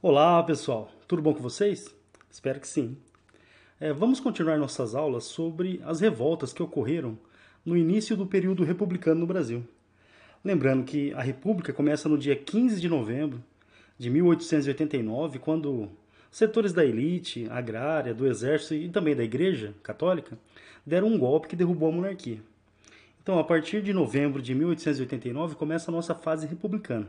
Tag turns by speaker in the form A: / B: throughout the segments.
A: Olá pessoal, tudo bom com vocês? Espero que sim. É, vamos continuar nossas aulas sobre as revoltas que ocorreram no início do período republicano no Brasil. Lembrando que a República começa no dia 15 de novembro de 1889, quando setores da elite agrária, do exército e também da Igreja Católica deram um golpe que derrubou a monarquia. Então, a partir de novembro de 1889 começa a nossa fase republicana.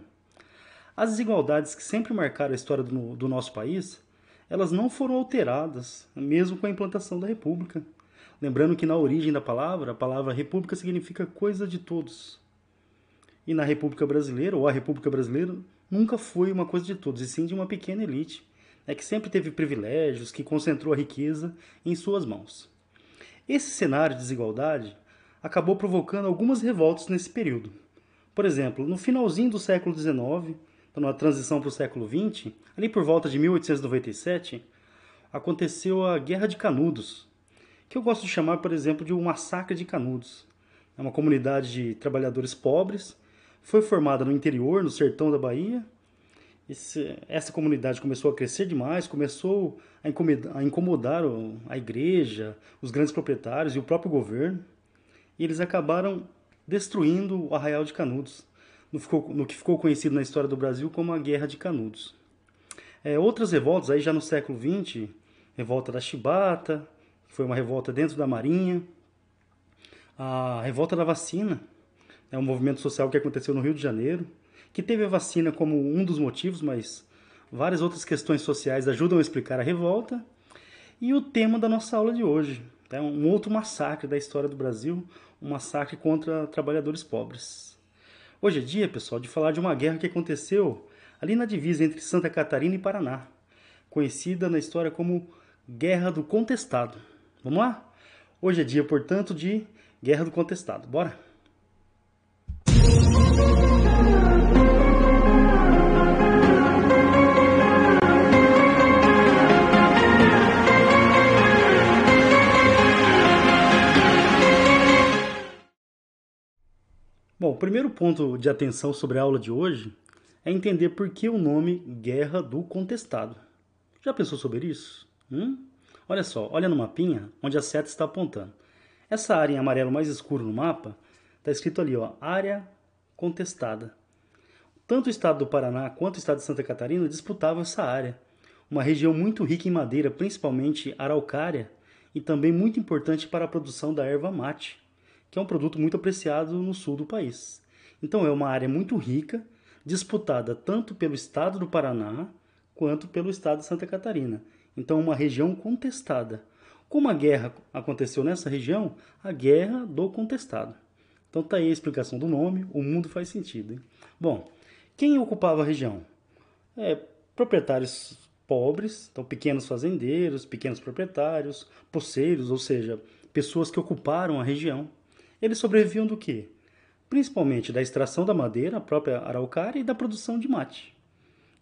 A: As desigualdades que sempre marcaram a história do, do nosso país, elas não foram alteradas, mesmo com a implantação da República. Lembrando que na origem da palavra, a palavra República significa coisa de todos. E na República Brasileira, ou a República Brasileira, nunca foi uma coisa de todos, e sim de uma pequena elite, né, que sempre teve privilégios, que concentrou a riqueza em suas mãos. Esse cenário de desigualdade acabou provocando algumas revoltas nesse período. Por exemplo, no finalzinho do século XIX, então, na transição para o século XX, ali por volta de 1897, aconteceu a Guerra de Canudos, que eu gosto de chamar, por exemplo, de um massacre de Canudos. É uma comunidade de trabalhadores pobres, foi formada no interior, no sertão da Bahia. Esse, essa comunidade começou a crescer demais, começou a incomodar, a incomodar a igreja, os grandes proprietários e o próprio governo. E eles acabaram destruindo o arraial de Canudos no, ficou, no que ficou conhecido na história do Brasil como a Guerra de Canudos. É, outras revoltas, aí já no século XX, revolta da Chibata, que foi uma revolta dentro da Marinha, a revolta da vacina, é um movimento social que aconteceu no Rio de Janeiro, que teve a vacina como um dos motivos, mas várias outras questões sociais ajudam a explicar a revolta. E o tema da nossa aula de hoje é um outro massacre da história do Brasil, um massacre contra trabalhadores pobres. Hoje é dia, pessoal, de falar de uma guerra que aconteceu ali na divisa entre Santa Catarina e Paraná, conhecida na história como Guerra do Contestado. Vamos lá? Hoje é dia, portanto, de Guerra do Contestado. Bora? Primeiro ponto de atenção sobre a aula de hoje é entender por que o nome Guerra do Contestado. Já pensou sobre isso? Hum? Olha só, olha no mapinha onde a seta está apontando. Essa área em amarelo mais escuro no mapa está escrito ali, ó, área contestada. Tanto o estado do Paraná quanto o estado de Santa Catarina disputavam essa área, uma região muito rica em madeira, principalmente araucária, e também muito importante para a produção da erva mate que é um produto muito apreciado no sul do país. Então é uma área muito rica, disputada tanto pelo estado do Paraná quanto pelo estado de Santa Catarina. Então é uma região contestada. Como a guerra aconteceu nessa região, a guerra do contestado. Então tá aí a explicação do nome, o mundo faz sentido. Hein? Bom, quem ocupava a região? É, proprietários pobres, então pequenos fazendeiros, pequenos proprietários, poceiros, ou seja, pessoas que ocuparam a região. Eles sobreviviam do quê? Principalmente da extração da madeira, a própria araucária, e da produção de mate.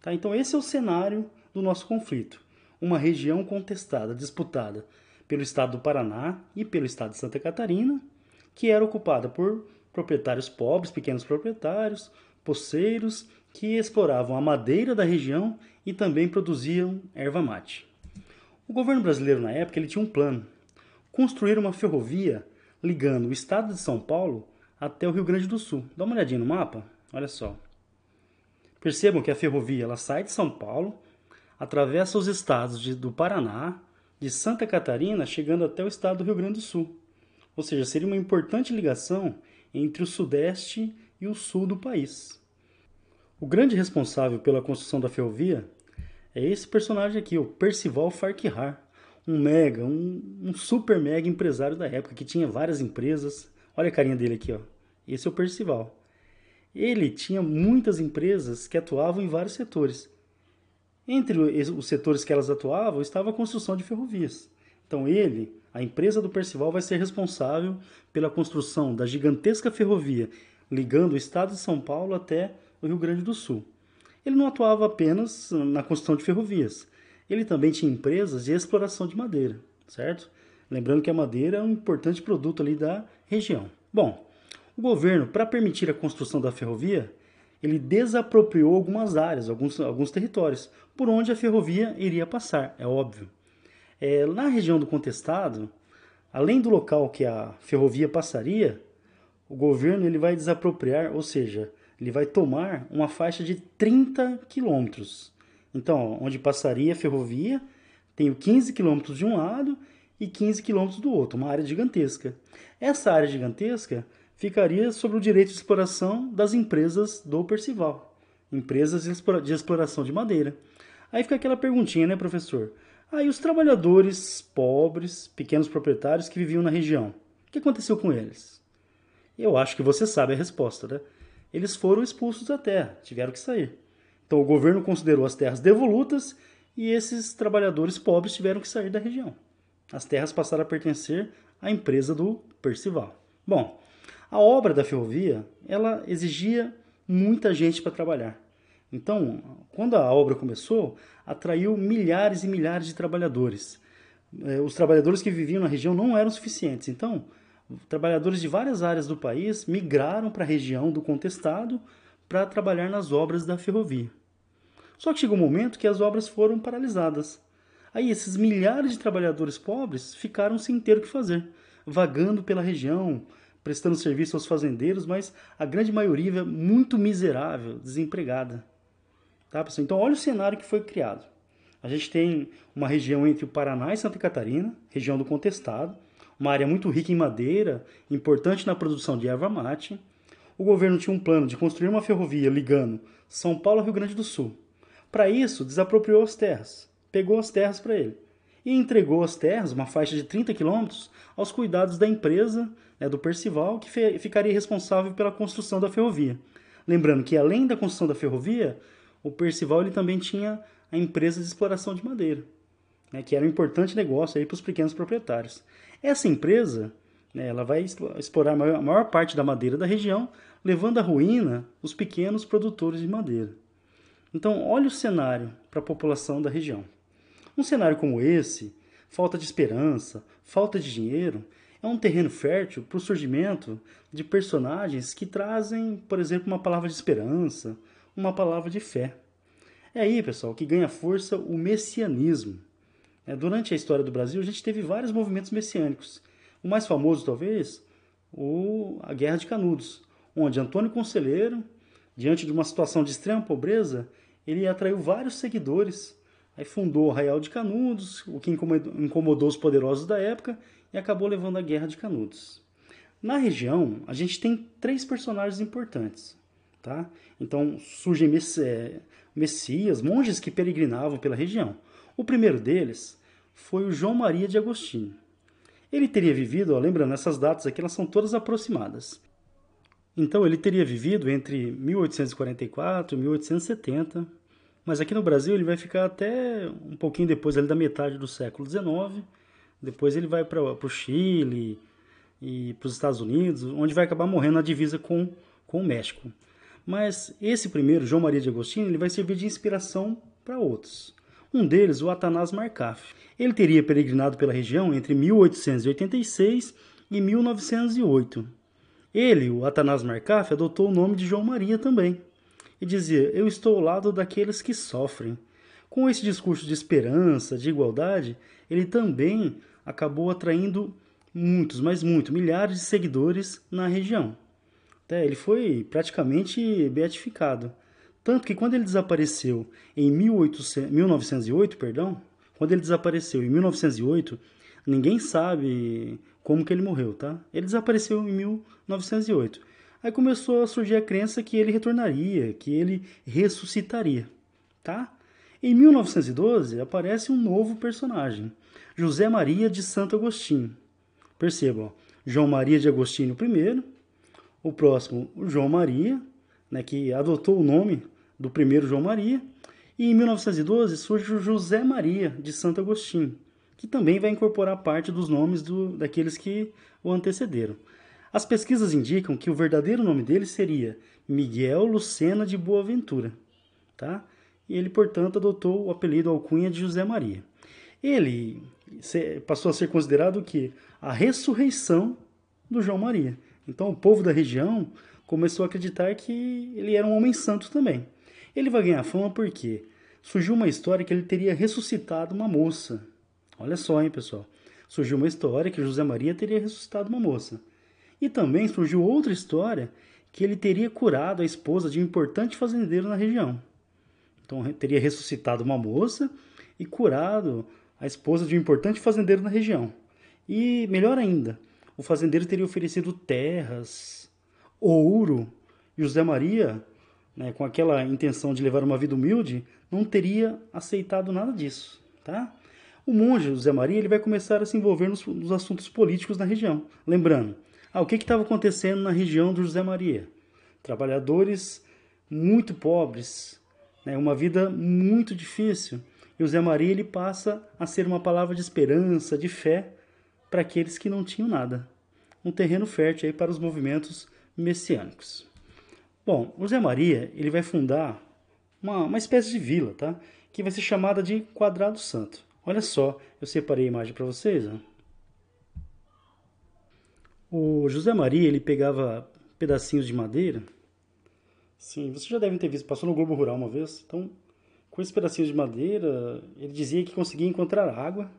A: Tá? Então, esse é o cenário do nosso conflito. Uma região contestada, disputada pelo estado do Paraná e pelo estado de Santa Catarina, que era ocupada por proprietários pobres, pequenos proprietários, poceiros, que exploravam a madeira da região e também produziam erva mate. O governo brasileiro na época ele tinha um plano: construir uma ferrovia ligando o estado de São Paulo até o Rio Grande do Sul. Dá uma olhadinha no mapa, olha só. Percebam que a ferrovia ela sai de São Paulo, atravessa os estados de, do Paraná, de Santa Catarina, chegando até o estado do Rio Grande do Sul. Ou seja, seria uma importante ligação entre o sudeste e o sul do país. O grande responsável pela construção da ferrovia é esse personagem aqui, o Percival Farquhar um mega, um, um, super mega empresário da época que tinha várias empresas. Olha a carinha dele aqui, ó. Esse é o Percival. Ele tinha muitas empresas que atuavam em vários setores. Entre os setores que elas atuavam estava a construção de ferrovias. Então ele, a empresa do Percival, vai ser responsável pela construção da gigantesca ferrovia ligando o estado de São Paulo até o Rio Grande do Sul. Ele não atuava apenas na construção de ferrovias, ele também tinha empresas de exploração de madeira, certo? Lembrando que a madeira é um importante produto ali da região. Bom, o governo, para permitir a construção da ferrovia, ele desapropriou algumas áreas, alguns, alguns territórios, por onde a ferrovia iria passar, é óbvio. É, na região do contestado, além do local que a ferrovia passaria, o governo ele vai desapropriar, ou seja, ele vai tomar uma faixa de 30 quilômetros. Então, onde passaria a ferrovia, tem 15 quilômetros de um lado e 15 quilômetros do outro, uma área gigantesca. Essa área gigantesca ficaria sob o direito de exploração das empresas do Percival, empresas de exploração de madeira. Aí fica aquela perguntinha, né, professor? Aí os trabalhadores pobres, pequenos proprietários que viviam na região, o que aconteceu com eles? Eu acho que você sabe a resposta, né? Eles foram expulsos da terra, tiveram que sair. Então o governo considerou as terras devolutas e esses trabalhadores pobres tiveram que sair da região. As terras passaram a pertencer à empresa do Percival. Bom, a obra da ferrovia, ela exigia muita gente para trabalhar. Então, quando a obra começou, atraiu milhares e milhares de trabalhadores. É, os trabalhadores que viviam na região não eram suficientes. Então, trabalhadores de várias áreas do país migraram para a região do contestado para trabalhar nas obras da ferrovia. Só que chegou um momento que as obras foram paralisadas. Aí esses milhares de trabalhadores pobres ficaram sem ter o que fazer, vagando pela região, prestando serviço aos fazendeiros, mas a grande maioria muito miserável, desempregada. Tá, pessoal? Então olha o cenário que foi criado. A gente tem uma região entre o Paraná e Santa Catarina, região do contestado, uma área muito rica em madeira, importante na produção de erva mate. O governo tinha um plano de construir uma ferrovia ligando São Paulo ao Rio Grande do Sul. Para isso, desapropriou as terras, pegou as terras para ele e entregou as terras, uma faixa de 30 quilômetros, aos cuidados da empresa né, do Percival, que ficaria responsável pela construção da ferrovia. Lembrando que, além da construção da ferrovia, o Percival ele também tinha a empresa de exploração de madeira, né, que era um importante negócio para os pequenos proprietários. Essa empresa né, ela vai explorar a maior, a maior parte da madeira da região, levando à ruína os pequenos produtores de madeira. Então, olha o cenário para a população da região. Um cenário como esse, falta de esperança, falta de dinheiro, é um terreno fértil para o surgimento de personagens que trazem, por exemplo, uma palavra de esperança, uma palavra de fé. É aí, pessoal, que ganha força o messianismo. É, durante a história do Brasil, a gente teve vários movimentos messiânicos. O mais famoso, talvez, o, a Guerra de Canudos, onde Antônio Conselheiro, diante de uma situação de extrema pobreza, ele atraiu vários seguidores. Aí fundou o Arraial de Canudos, o que incomodou os poderosos da época e acabou levando a Guerra de Canudos. Na região, a gente tem três personagens importantes. Tá? Então surgem é, messias, monges que peregrinavam pela região. O primeiro deles foi o João Maria de Agostinho. Ele teria vivido, ó, lembrando, essas datas aqui elas são todas aproximadas. Então ele teria vivido entre 1844 e 1870, mas aqui no Brasil ele vai ficar até um pouquinho depois ali da metade do século XIX. Depois ele vai para o Chile e para os Estados Unidos, onde vai acabar morrendo na divisa com, com o México. Mas esse primeiro, João Maria de Agostinho, ele vai servir de inspiração para outros. Um deles, o Atanás Marcaf. Ele teria peregrinado pela região entre 1886 e 1908 ele, o Atanás Marcaf, adotou o nome de João Maria também e dizia: Eu estou ao lado daqueles que sofrem. Com esse discurso de esperança, de igualdade, ele também acabou atraindo muitos, mas muito, milhares de seguidores na região. Até ele foi praticamente beatificado. Tanto que quando ele desapareceu em 1800, 1908, perdão, quando ele desapareceu em 1908, ninguém sabe como que ele morreu, tá? Ele desapareceu em 1908. Aí começou a surgir a crença que ele retornaria, que ele ressuscitaria, tá? Em 1912 aparece um novo personagem, José Maria de Santo Agostinho. Percebam, João Maria de Agostinho I, o próximo João Maria, né, que adotou o nome do primeiro João Maria, e em 1912 surge o José Maria de Santo Agostinho que também vai incorporar parte dos nomes do, daqueles que o antecederam. As pesquisas indicam que o verdadeiro nome dele seria Miguel Lucena de Boaventura, tá? E ele, portanto, adotou o apelido alcunha de José Maria. Ele passou a ser considerado que a ressurreição do João Maria. Então, o povo da região começou a acreditar que ele era um homem santo também. Ele vai ganhar fama porque surgiu uma história que ele teria ressuscitado uma moça. Olha só, hein, pessoal. Surgiu uma história que José Maria teria ressuscitado uma moça. E também surgiu outra história que ele teria curado a esposa de um importante fazendeiro na região. Então, teria ressuscitado uma moça e curado a esposa de um importante fazendeiro na região. E, melhor ainda, o fazendeiro teria oferecido terras, ouro, e José Maria, né, com aquela intenção de levar uma vida humilde, não teria aceitado nada disso. Tá? O monge José Maria ele vai começar a se envolver nos, nos assuntos políticos na região. Lembrando, ah, o que estava acontecendo na região do José Maria? Trabalhadores muito pobres, né, uma vida muito difícil. E o José Maria ele passa a ser uma palavra de esperança, de fé para aqueles que não tinham nada. Um terreno fértil aí para os movimentos messiânicos. Bom, o José Maria ele vai fundar uma, uma espécie de vila, tá? que vai ser chamada de Quadrado Santo. Olha só, eu separei a imagem para vocês. Ó. O José Maria, ele pegava pedacinhos de madeira. Sim, vocês já devem ter visto, passou no Globo Rural uma vez. Então, com esses pedacinhos de madeira, ele dizia que conseguia encontrar água.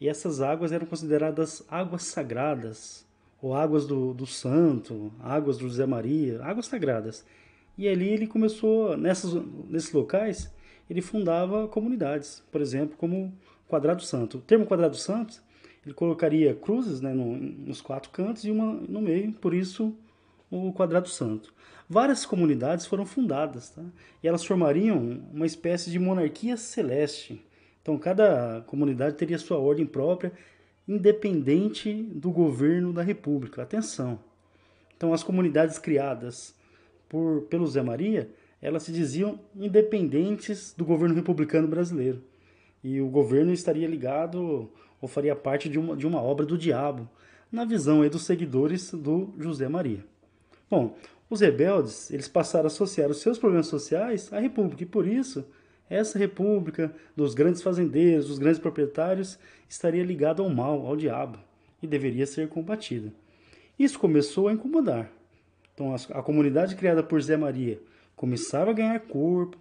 A: E essas águas eram consideradas águas sagradas, ou águas do, do santo, águas do José Maria, águas sagradas. E ali ele começou, nessas, nesses locais, ele fundava comunidades, por exemplo, como Quadrado Santo. O termo Quadrado Santo ele colocaria cruzes né, no, nos quatro cantos e uma no meio, por isso o quadrado santo. Várias comunidades foram fundadas tá? e elas formariam uma espécie de monarquia celeste. Então, cada comunidade teria sua ordem própria, independente do governo da república. Atenção! Então, as comunidades criadas por, pelo Zé Maria, elas se diziam independentes do governo republicano brasileiro. E o governo estaria ligado ou faria parte de uma, de uma obra do diabo, na visão aí dos seguidores do José Maria. Bom, os rebeldes eles passaram a associar os seus problemas sociais à república e por isso essa república dos grandes fazendeiros, dos grandes proprietários estaria ligada ao mal, ao diabo e deveria ser combatida. Isso começou a incomodar. Então a comunidade criada por Zé Maria começava a ganhar corpo,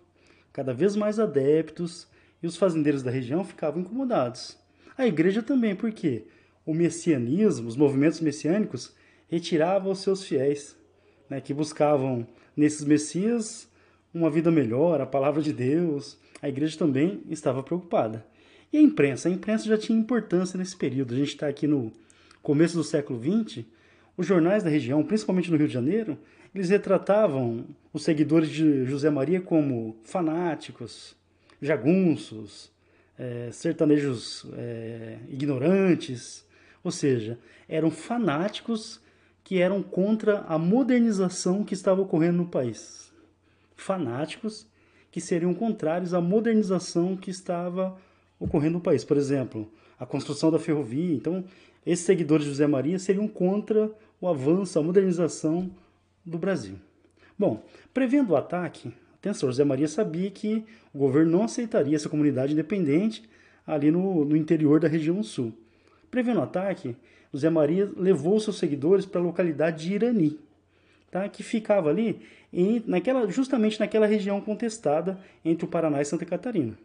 A: cada vez mais adeptos, e os fazendeiros da região ficavam incomodados. A igreja também, porque o messianismo, os movimentos messiânicos, retiravam os seus fiéis, né, que buscavam nesses messias uma vida melhor, a palavra de Deus. A igreja também estava preocupada. E a imprensa? A imprensa já tinha importância nesse período. A gente está aqui no começo do século XX. Os jornais da região, principalmente no Rio de Janeiro, eles retratavam os seguidores de José Maria como fanáticos, jagunços, é, sertanejos é, ignorantes, ou seja, eram fanáticos que eram contra a modernização que estava ocorrendo no país. Fanáticos que seriam contrários à modernização que estava ocorrendo no país. Por exemplo, a construção da ferrovia. Então, esses seguidores de José Maria seriam contra o avanço, a modernização do Brasil. Bom, prevendo o ataque, Atenção, José Maria sabia que o governo não aceitaria essa comunidade independente ali no, no interior da região sul. Prevendo o ataque, José Maria levou seus seguidores para a localidade de Irani, tá? que ficava ali em, naquela, justamente naquela região contestada entre o Paraná e Santa Catarina.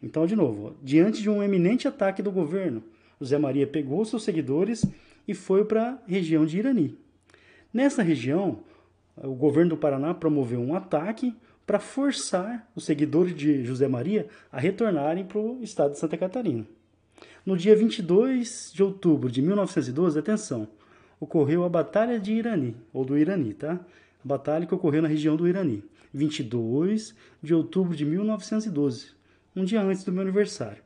A: Então, de novo, diante de um eminente ataque do governo, José Maria pegou seus seguidores e foi para a região de Irani. Nessa região, o governo do Paraná promoveu um ataque para forçar os seguidores de José Maria a retornarem para o estado de Santa Catarina. No dia 22 de outubro de 1912, atenção, ocorreu a Batalha de Irani, ou do Irani, tá? A batalha que ocorreu na região do Irani, 22 de outubro de 1912, um dia antes do meu aniversário.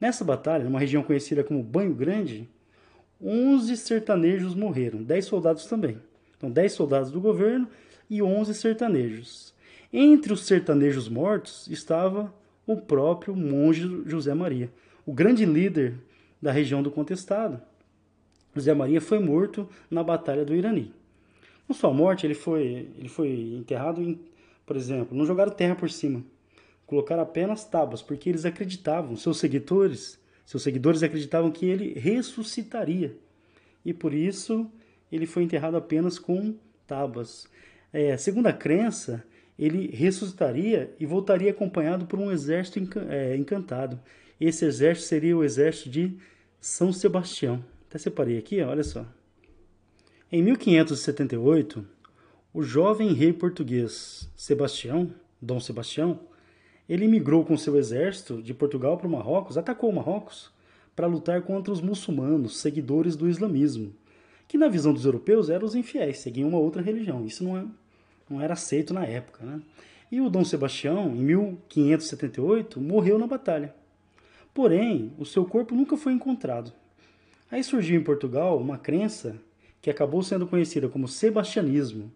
A: Nessa batalha, numa região conhecida como Banho Grande, 11 sertanejos morreram, 10 soldados também. Então, 10 soldados do governo e 11 sertanejos. Entre os sertanejos mortos estava o próprio monge José Maria, o grande líder da região do contestado. José Maria foi morto na Batalha do Irani. Com sua morte, ele foi, ele foi enterrado, em, por exemplo, não jogaram terra por cima, colocaram apenas tábuas, porque eles acreditavam, seus seguidores, seus seguidores acreditavam que ele ressuscitaria. E por isso ele foi enterrado apenas com Tabas. É, segundo a crença, ele ressuscitaria e voltaria acompanhado por um exército é, encantado. Esse exército seria o exército de São Sebastião. Até separei aqui, olha só. Em 1578, o jovem rei português Sebastião, Dom Sebastião, ele migrou com seu exército de Portugal para o Marrocos, atacou o Marrocos para lutar contra os muçulmanos, seguidores do islamismo, que na visão dos europeus eram os infiéis, seguiam uma outra religião. Isso não é não era aceito na época. Né? E o Dom Sebastião, em 1578, morreu na batalha. Porém, o seu corpo nunca foi encontrado. Aí surgiu em Portugal uma crença que acabou sendo conhecida como sebastianismo.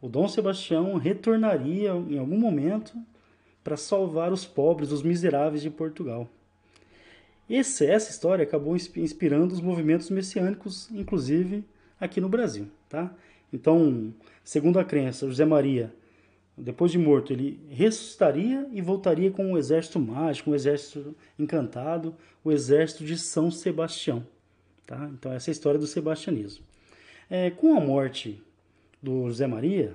A: O Dom Sebastião retornaria em algum momento para salvar os pobres, os miseráveis de Portugal. Esse, essa história acabou inspirando os movimentos messiânicos, inclusive aqui no Brasil. Tá? Então, segundo a crença, José Maria, depois de morto, ele ressuscitaria e voltaria com um exército mágico, um exército encantado, o exército de São Sebastião. Tá? Então, essa é a história do sebastianismo. É, com a morte do José Maria,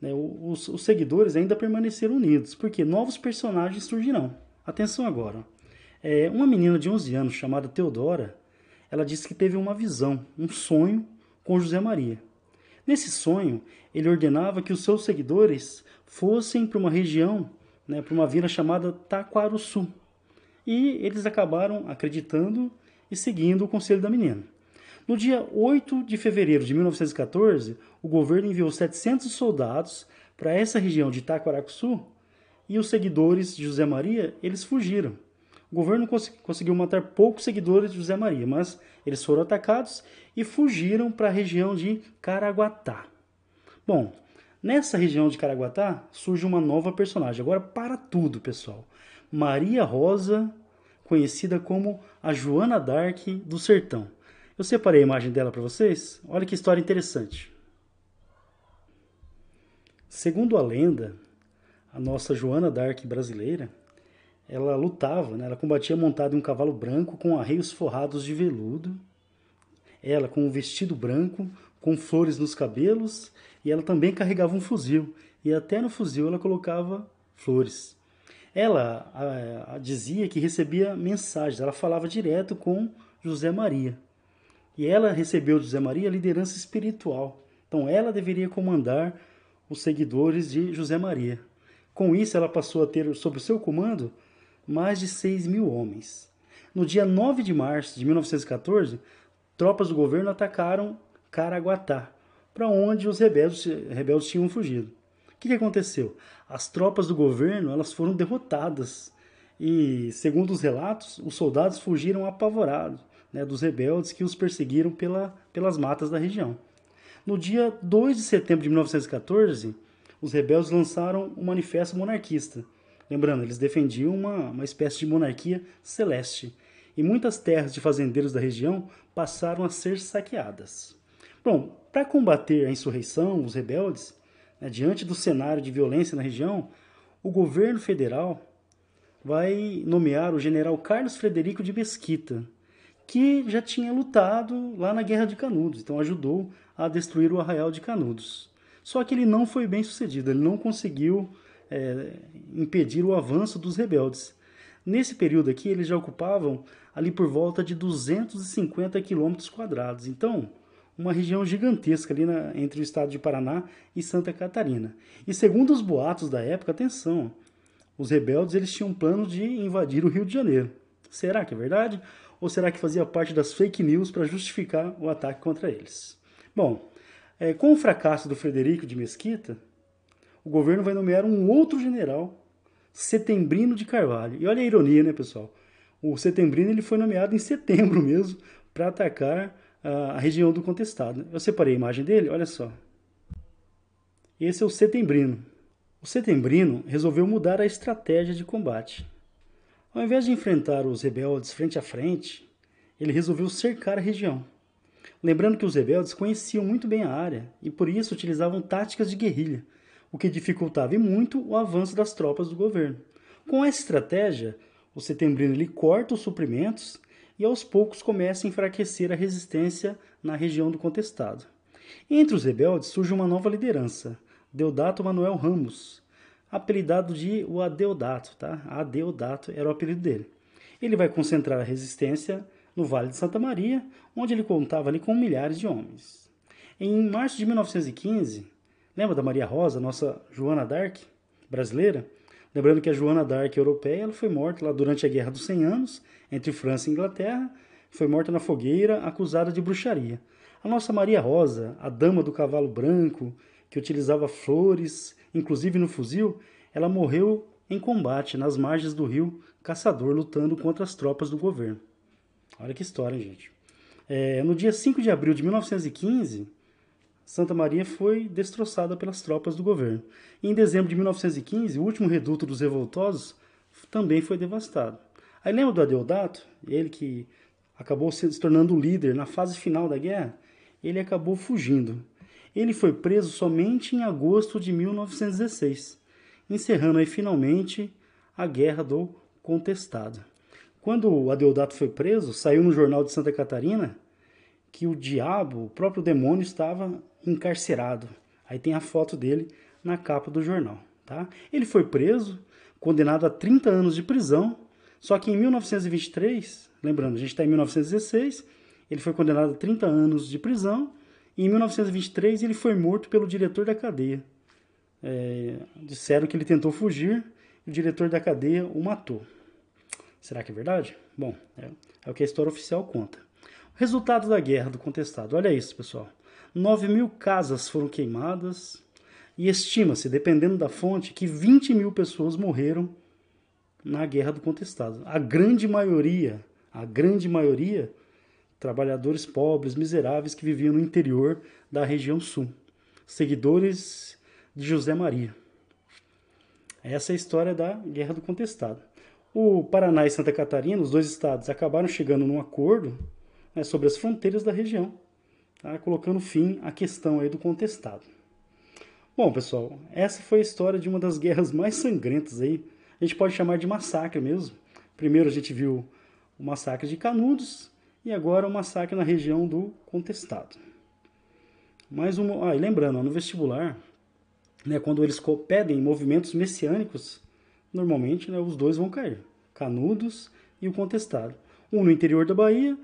A: né, os, os, seguidores ainda permaneceram unidos, porque novos personagens surgirão. Atenção agora. É, uma menina de 11 anos chamada Teodora, ela disse que teve uma visão, um sonho com José Maria. Nesse sonho, ele ordenava que os seus seguidores fossem para uma região, né, para uma vila chamada Taquaruçu. E eles acabaram acreditando e seguindo o conselho da menina. No dia 8 de fevereiro de 1914, o governo enviou 700 soldados para essa região de Taquaraçu e os seguidores de José Maria, eles fugiram. O governo cons conseguiu matar poucos seguidores de José Maria, mas eles foram atacados e fugiram para a região de Caraguatá. Bom, nessa região de Caraguatá surge uma nova personagem. Agora para tudo, pessoal. Maria Rosa, conhecida como a Joana Dark do Sertão. Eu separei a imagem dela para vocês. Olha que história interessante. Segundo a lenda, a nossa Joana Dark brasileira, ela lutava, né? ela combatia montada em um cavalo branco com arreios forrados de veludo ela com um vestido branco, com flores nos cabelos, e ela também carregava um fuzil, e até no fuzil ela colocava flores. Ela a, a, dizia que recebia mensagens, ela falava direto com José Maria. E ela recebeu de José Maria a liderança espiritual. Então ela deveria comandar os seguidores de José Maria. Com isso, ela passou a ter sob seu comando mais de 6 mil homens. No dia 9 de março de 1914, tropas do governo atacaram Caraguatá, para onde os rebeldes, rebeldes tinham fugido. O que, que aconteceu? As tropas do governo elas foram derrotadas e, segundo os relatos, os soldados fugiram apavorados né, dos rebeldes que os perseguiram pela, pelas matas da região. No dia 2 de setembro de 1914, os rebeldes lançaram o um Manifesto Monarquista. Lembrando, eles defendiam uma, uma espécie de monarquia celeste e muitas terras de fazendeiros da região passaram a ser saqueadas. Bom, para combater a insurreição, os rebeldes, né, diante do cenário de violência na região, o governo federal vai nomear o general Carlos Frederico de Mesquita, que já tinha lutado lá na Guerra de Canudos, então ajudou a destruir o arraial de Canudos. Só que ele não foi bem sucedido, ele não conseguiu é, impedir o avanço dos rebeldes. Nesse período aqui, eles já ocupavam ali por volta de 250 quilômetros quadrados. Então, uma região gigantesca ali na, entre o estado de Paraná e Santa Catarina. E segundo os boatos da época, atenção, os rebeldes eles tinham plano de invadir o Rio de Janeiro. Será que é verdade? Ou será que fazia parte das fake news para justificar o ataque contra eles? Bom, é, com o fracasso do Frederico de Mesquita, o governo vai nomear um outro general Setembrino de Carvalho. E olha a ironia, né, pessoal? O Setembrino ele foi nomeado em setembro mesmo para atacar a região do contestado. Eu separei a imagem dele, olha só. Esse é o Setembrino. O Setembrino resolveu mudar a estratégia de combate. Ao invés de enfrentar os rebeldes frente a frente, ele resolveu cercar a região. Lembrando que os rebeldes conheciam muito bem a área e por isso utilizavam táticas de guerrilha, o que dificultava muito o avanço das tropas do governo. Com essa estratégia, o setembrino ele corta os suprimentos e aos poucos começa a enfraquecer a resistência na região do contestado. Entre os rebeldes surge uma nova liderança, Deodato Manuel Ramos, apelidado de o Adeodato, tá? Adeodato era o apelido dele. Ele vai concentrar a resistência no Vale de Santa Maria, onde ele contava ali com milhares de homens. Em março de 1915, lembra da Maria Rosa, nossa Joana d'Arc brasileira? Lembrando que a Joana d'Arc europeia ela foi morta lá durante a Guerra dos 100 Anos, entre França e Inglaterra, foi morta na fogueira, acusada de bruxaria. A nossa Maria Rosa, a dama do cavalo branco, que utilizava flores, inclusive no fuzil, ela morreu em combate nas margens do rio Caçador, lutando contra as tropas do governo. Olha que história, gente. É, no dia 5 de abril de 1915, Santa Maria foi destroçada pelas tropas do governo. Em dezembro de 1915, o último reduto dos revoltosos também foi devastado. Aí lembra do Adeodato? Ele que acabou se tornando líder na fase final da guerra? Ele acabou fugindo. Ele foi preso somente em agosto de 1916, encerrando aí finalmente a Guerra do Contestado. Quando o Adeodato foi preso, saiu no jornal de Santa Catarina que o diabo, o próprio demônio, estava encarcerado. Aí tem a foto dele na capa do jornal. Tá? Ele foi preso, condenado a 30 anos de prisão, só que em 1923, lembrando, a gente está em 1916, ele foi condenado a 30 anos de prisão, e em 1923 ele foi morto pelo diretor da cadeia. É, disseram que ele tentou fugir e o diretor da cadeia o matou. Será que é verdade? Bom, é, é o que a história oficial conta. Resultado da guerra do contestado. Olha isso, pessoal. 9 mil casas foram queimadas e estima-se, dependendo da fonte, que 20 mil pessoas morreram na guerra do contestado. A grande maioria, a grande maioria, trabalhadores pobres, miseráveis que viviam no interior da região sul, seguidores de José Maria. Essa é a história da Guerra do Contestado. O Paraná e Santa Catarina, os dois estados, acabaram chegando num acordo né, sobre as fronteiras da região, tá? colocando fim à questão aí do contestado. Bom, pessoal, essa foi a história de uma das guerras mais sangrentas aí. A gente pode chamar de massacre mesmo. Primeiro a gente viu o massacre de Canudos e agora o massacre na região do contestado. Mais um, ah, e lembrando, no vestibular, né, quando eles pedem movimentos messiânicos, normalmente né, os dois vão cair. Canudos e o contestado. Um no interior da Bahia,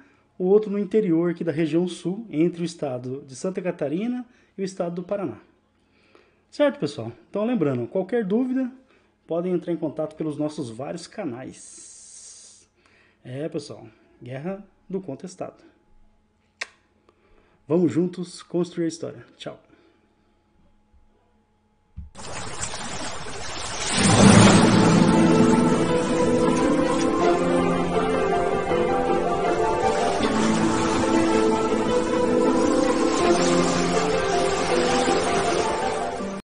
A: o outro no interior aqui da região sul, entre o estado de Santa Catarina e o estado do Paraná. Certo, pessoal? Então, lembrando, qualquer dúvida, podem entrar em contato pelos nossos vários canais. É, pessoal, Guerra do Contestado. Vamos juntos construir a história. Tchau.